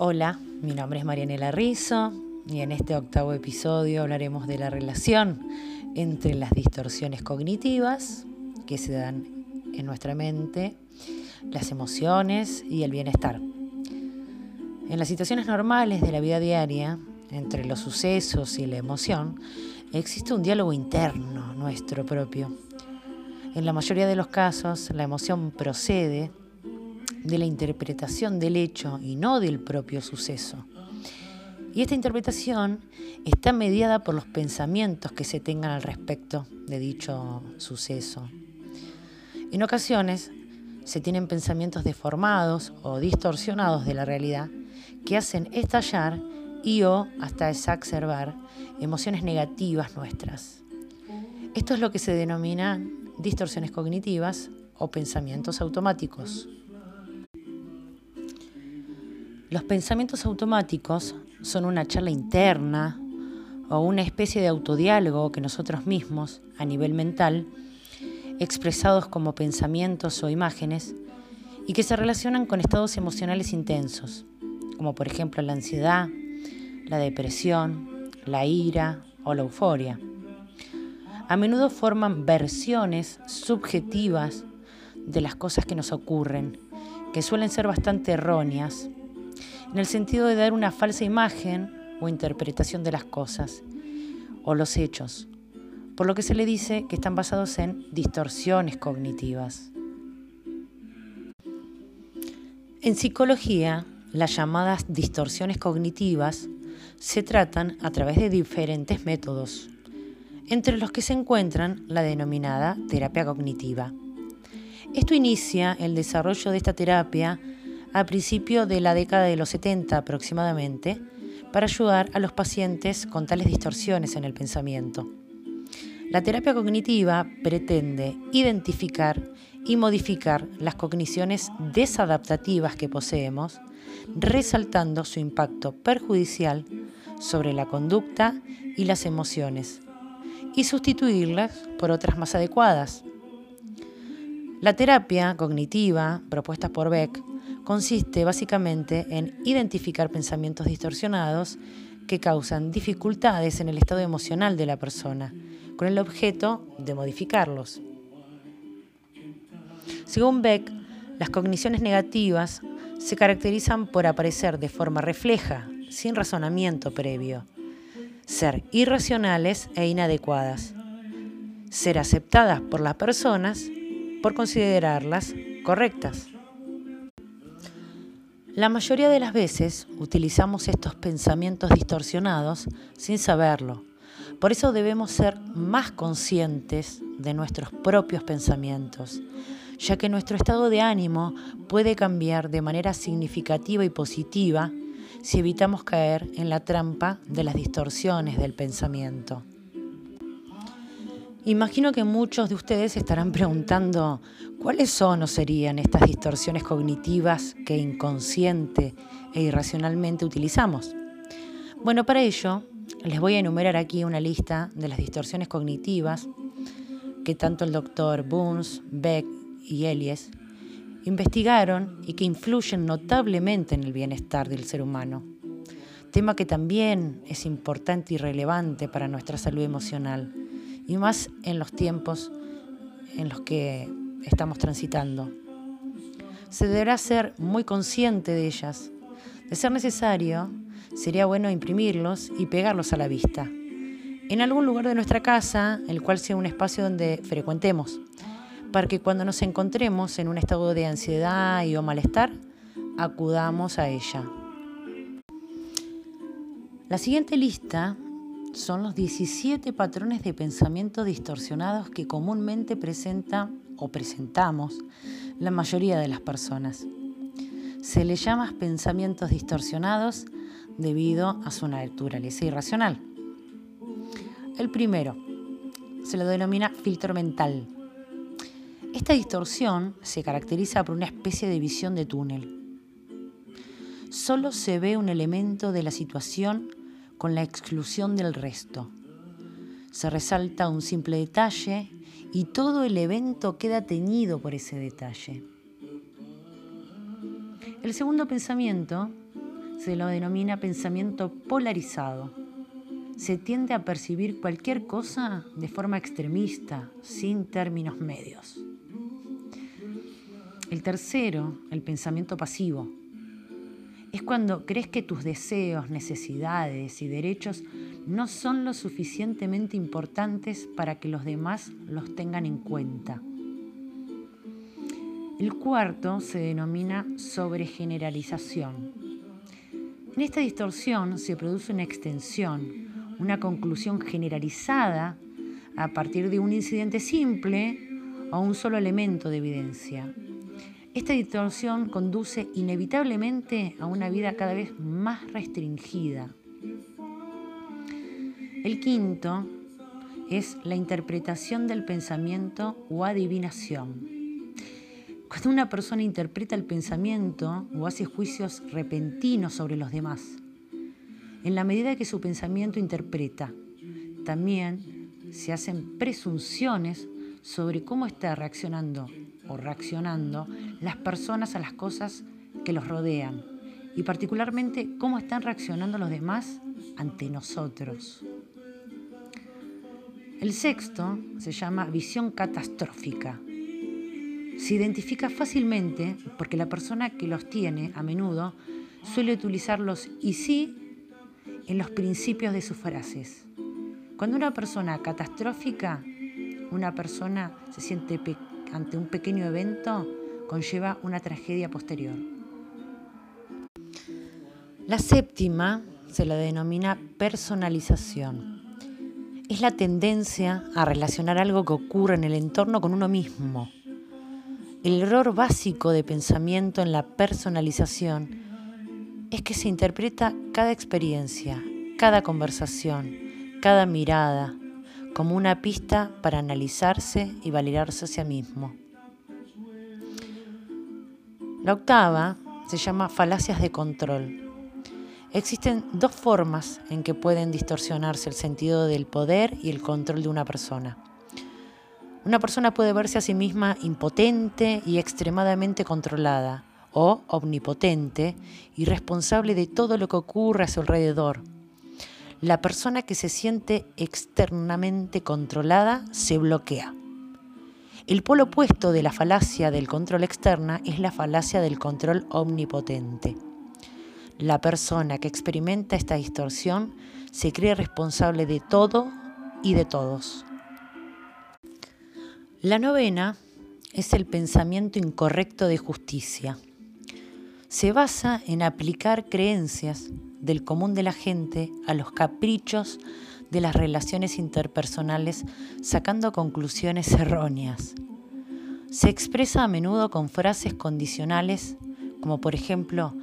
Hola, mi nombre es Marianela Rizzo y en este octavo episodio hablaremos de la relación entre las distorsiones cognitivas que se dan en nuestra mente, las emociones y el bienestar. En las situaciones normales de la vida diaria, entre los sucesos y la emoción, existe un diálogo interno nuestro propio. En la mayoría de los casos, la emoción procede de la interpretación del hecho y no del propio suceso. Y esta interpretación está mediada por los pensamientos que se tengan al respecto de dicho suceso. En ocasiones se tienen pensamientos deformados o distorsionados de la realidad que hacen estallar y o hasta exacerbar emociones negativas nuestras. Esto es lo que se denomina distorsiones cognitivas o pensamientos automáticos. Los pensamientos automáticos son una charla interna o una especie de autodiálogo que nosotros mismos, a nivel mental, expresados como pensamientos o imágenes, y que se relacionan con estados emocionales intensos, como por ejemplo la ansiedad, la depresión, la ira o la euforia. A menudo forman versiones subjetivas de las cosas que nos ocurren, que suelen ser bastante erróneas en el sentido de dar una falsa imagen o interpretación de las cosas o los hechos, por lo que se le dice que están basados en distorsiones cognitivas. En psicología, las llamadas distorsiones cognitivas se tratan a través de diferentes métodos, entre los que se encuentran la denominada terapia cognitiva. Esto inicia el desarrollo de esta terapia a principio de la década de los 70 aproximadamente, para ayudar a los pacientes con tales distorsiones en el pensamiento. La terapia cognitiva pretende identificar y modificar las cogniciones desadaptativas que poseemos, resaltando su impacto perjudicial sobre la conducta y las emociones, y sustituirlas por otras más adecuadas. La terapia cognitiva propuesta por Beck consiste básicamente en identificar pensamientos distorsionados que causan dificultades en el estado emocional de la persona, con el objeto de modificarlos. Según Beck, las cogniciones negativas se caracterizan por aparecer de forma refleja, sin razonamiento previo, ser irracionales e inadecuadas, ser aceptadas por las personas por considerarlas correctas. La mayoría de las veces utilizamos estos pensamientos distorsionados sin saberlo. Por eso debemos ser más conscientes de nuestros propios pensamientos, ya que nuestro estado de ánimo puede cambiar de manera significativa y positiva si evitamos caer en la trampa de las distorsiones del pensamiento. Imagino que muchos de ustedes estarán preguntando cuáles son o serían estas distorsiones cognitivas que inconsciente e irracionalmente utilizamos. Bueno, para ello les voy a enumerar aquí una lista de las distorsiones cognitivas que tanto el doctor Burns, Beck y Elias investigaron y que influyen notablemente en el bienestar del ser humano. Tema que también es importante y relevante para nuestra salud emocional y más en los tiempos en los que estamos transitando. Se deberá ser muy consciente de ellas. De ser necesario, sería bueno imprimirlos y pegarlos a la vista. En algún lugar de nuestra casa, el cual sea un espacio donde frecuentemos, para que cuando nos encontremos en un estado de ansiedad o malestar, acudamos a ella. La siguiente lista son los 17 patrones de pensamiento distorsionados que comúnmente presenta o presentamos la mayoría de las personas. Se le llama pensamientos distorsionados debido a su naturaleza irracional. El primero se lo denomina filtro mental. Esta distorsión se caracteriza por una especie de visión de túnel. Solo se ve un elemento de la situación con la exclusión del resto. Se resalta un simple detalle y todo el evento queda teñido por ese detalle. El segundo pensamiento se lo denomina pensamiento polarizado. Se tiende a percibir cualquier cosa de forma extremista, sin términos medios. El tercero, el pensamiento pasivo. Es cuando crees que tus deseos, necesidades y derechos no son lo suficientemente importantes para que los demás los tengan en cuenta. El cuarto se denomina sobregeneralización. En esta distorsión se produce una extensión, una conclusión generalizada a partir de un incidente simple o un solo elemento de evidencia. Esta distorsión conduce inevitablemente a una vida cada vez más restringida. El quinto es la interpretación del pensamiento o adivinación. Cuando una persona interpreta el pensamiento o hace juicios repentinos sobre los demás, en la medida que su pensamiento interpreta, también se hacen presunciones sobre cómo está reaccionando o reaccionando las personas a las cosas que los rodean y particularmente cómo están reaccionando los demás ante nosotros. El sexto se llama visión catastrófica se identifica fácilmente porque la persona que los tiene a menudo suele utilizar los y sí en los principios de sus frases. Cuando una persona catastrófica, una persona se siente ante un pequeño evento, conlleva una tragedia posterior. La séptima se la denomina personalización. Es la tendencia a relacionar algo que ocurre en el entorno con uno mismo el error básico de pensamiento en la personalización es que se interpreta cada experiencia, cada conversación, cada mirada como una pista para analizarse y validarse a sí mismo. La octava se llama falacias de control. Existen dos formas en que pueden distorsionarse el sentido del poder y el control de una persona. Una persona puede verse a sí misma impotente y extremadamente controlada, o omnipotente y responsable de todo lo que ocurre a su alrededor. La persona que se siente externamente controlada se bloquea. El polo opuesto de la falacia del control externa es la falacia del control omnipotente. La persona que experimenta esta distorsión se cree responsable de todo y de todos. La novena es el pensamiento incorrecto de justicia. Se basa en aplicar creencias del común de la gente a los caprichos de las relaciones interpersonales sacando conclusiones erróneas. Se expresa a menudo con frases condicionales como por ejemplo,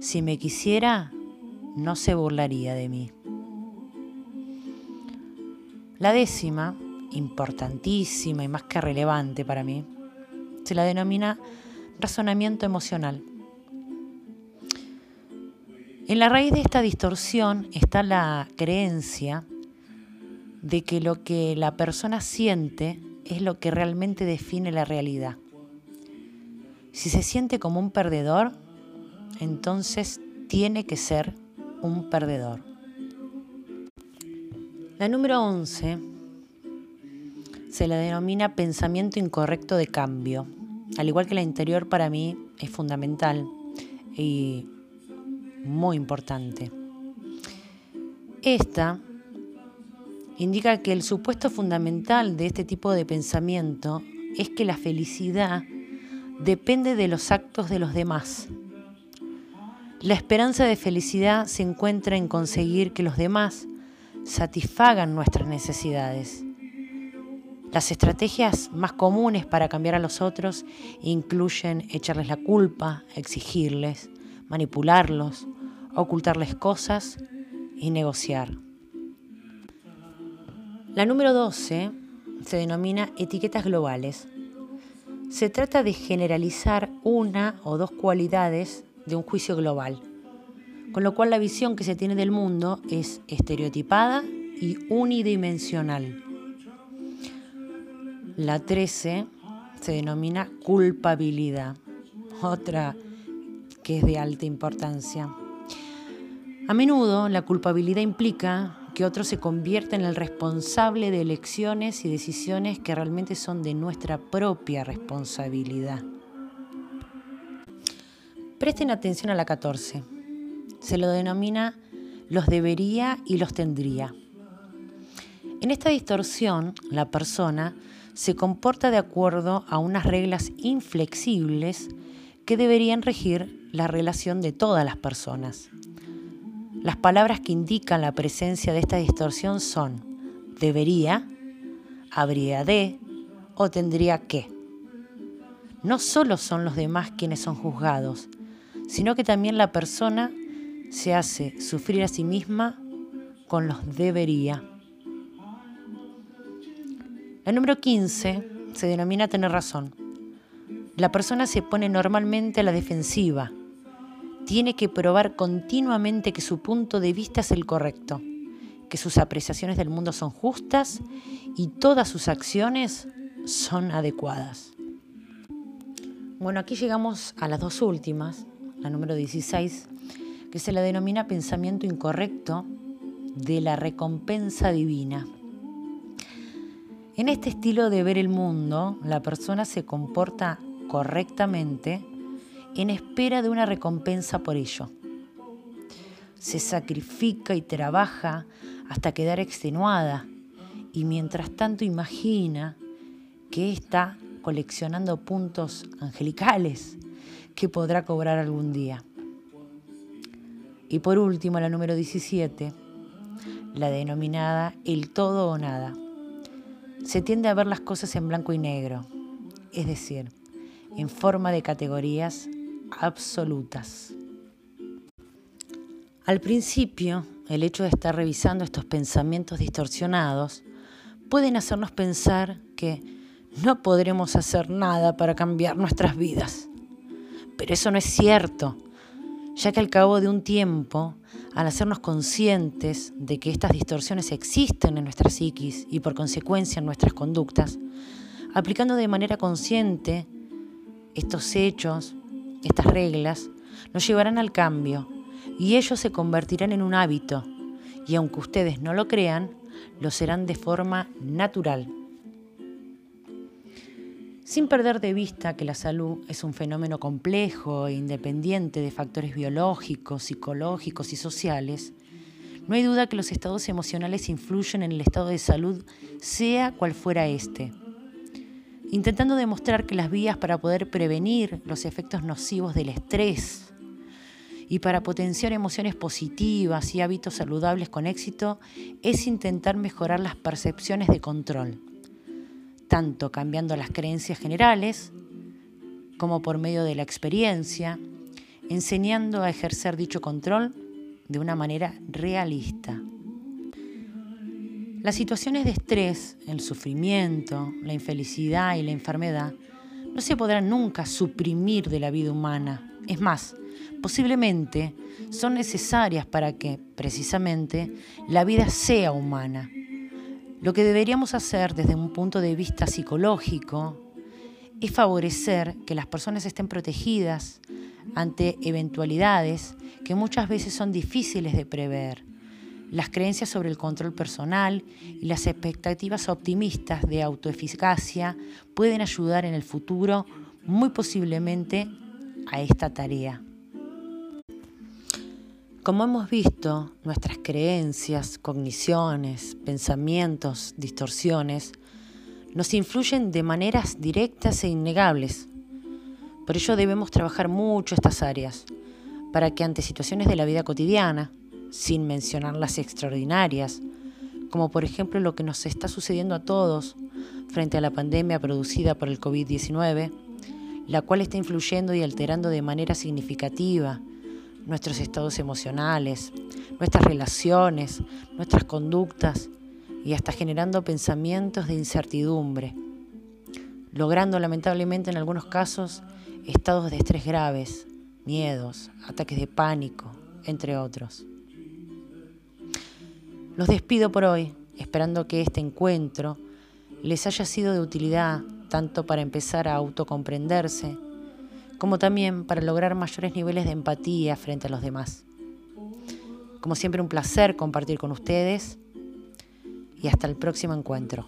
si me quisiera, no se burlaría de mí. La décima importantísima y más que relevante para mí, se la denomina razonamiento emocional. En la raíz de esta distorsión está la creencia de que lo que la persona siente es lo que realmente define la realidad. Si se siente como un perdedor, entonces tiene que ser un perdedor. La número 11 se le denomina pensamiento incorrecto de cambio. Al igual que la interior para mí es fundamental y muy importante. Esta indica que el supuesto fundamental de este tipo de pensamiento es que la felicidad depende de los actos de los demás. La esperanza de felicidad se encuentra en conseguir que los demás satisfagan nuestras necesidades las estrategias más comunes para cambiar a los otros incluyen echarles la culpa, exigirles, manipularlos, ocultarles cosas y negociar. La número 12 se denomina etiquetas globales. Se trata de generalizar una o dos cualidades de un juicio global, con lo cual la visión que se tiene del mundo es estereotipada y unidimensional. La 13 se denomina culpabilidad, otra que es de alta importancia. A menudo la culpabilidad implica que otro se convierta en el responsable de elecciones y decisiones que realmente son de nuestra propia responsabilidad. Presten atención a la 14. Se lo denomina los debería y los tendría. En esta distorsión, la persona se comporta de acuerdo a unas reglas inflexibles que deberían regir la relación de todas las personas. Las palabras que indican la presencia de esta distorsión son debería, habría de o tendría que. No solo son los demás quienes son juzgados, sino que también la persona se hace sufrir a sí misma con los debería. El número 15 se denomina tener razón. La persona se pone normalmente a la defensiva tiene que probar continuamente que su punto de vista es el correcto, que sus apreciaciones del mundo son justas y todas sus acciones son adecuadas. Bueno, aquí llegamos a las dos últimas, la número 16, que se la denomina pensamiento incorrecto de la recompensa divina. En este estilo de ver el mundo, la persona se comporta correctamente en espera de una recompensa por ello. Se sacrifica y trabaja hasta quedar extenuada y mientras tanto imagina que está coleccionando puntos angelicales que podrá cobrar algún día. Y por último, la número 17, la denominada el todo o nada. Se tiende a ver las cosas en blanco y negro, es decir, en forma de categorías absolutas. Al principio, el hecho de estar revisando estos pensamientos distorsionados pueden hacernos pensar que no podremos hacer nada para cambiar nuestras vidas. Pero eso no es cierto, ya que al cabo de un tiempo, al hacernos conscientes de que estas distorsiones existen en nuestra psiquis y por consecuencia en nuestras conductas, aplicando de manera consciente estos hechos estas reglas nos llevarán al cambio y ellos se convertirán en un hábito y aunque ustedes no lo crean, lo serán de forma natural. Sin perder de vista que la salud es un fenómeno complejo e independiente de factores biológicos, psicológicos y sociales, no hay duda que los estados emocionales influyen en el estado de salud, sea cual fuera este intentando demostrar que las vías para poder prevenir los efectos nocivos del estrés y para potenciar emociones positivas y hábitos saludables con éxito es intentar mejorar las percepciones de control, tanto cambiando las creencias generales como por medio de la experiencia, enseñando a ejercer dicho control de una manera realista. Las situaciones de estrés, el sufrimiento, la infelicidad y la enfermedad no se podrán nunca suprimir de la vida humana. Es más, posiblemente son necesarias para que, precisamente, la vida sea humana. Lo que deberíamos hacer desde un punto de vista psicológico es favorecer que las personas estén protegidas ante eventualidades que muchas veces son difíciles de prever las creencias sobre el control personal y las expectativas optimistas de autoeficacia pueden ayudar en el futuro muy posiblemente a esta tarea. Como hemos visto, nuestras creencias, cogniciones, pensamientos, distorsiones, nos influyen de maneras directas e innegables. Por ello debemos trabajar mucho estas áreas, para que ante situaciones de la vida cotidiana, sin mencionar las extraordinarias, como por ejemplo lo que nos está sucediendo a todos frente a la pandemia producida por el COVID-19, la cual está influyendo y alterando de manera significativa nuestros estados emocionales, nuestras relaciones, nuestras conductas y hasta generando pensamientos de incertidumbre, logrando lamentablemente en algunos casos estados de estrés graves, miedos, ataques de pánico, entre otros. Los despido por hoy, esperando que este encuentro les haya sido de utilidad tanto para empezar a autocomprenderse, como también para lograr mayores niveles de empatía frente a los demás. Como siempre un placer compartir con ustedes y hasta el próximo encuentro.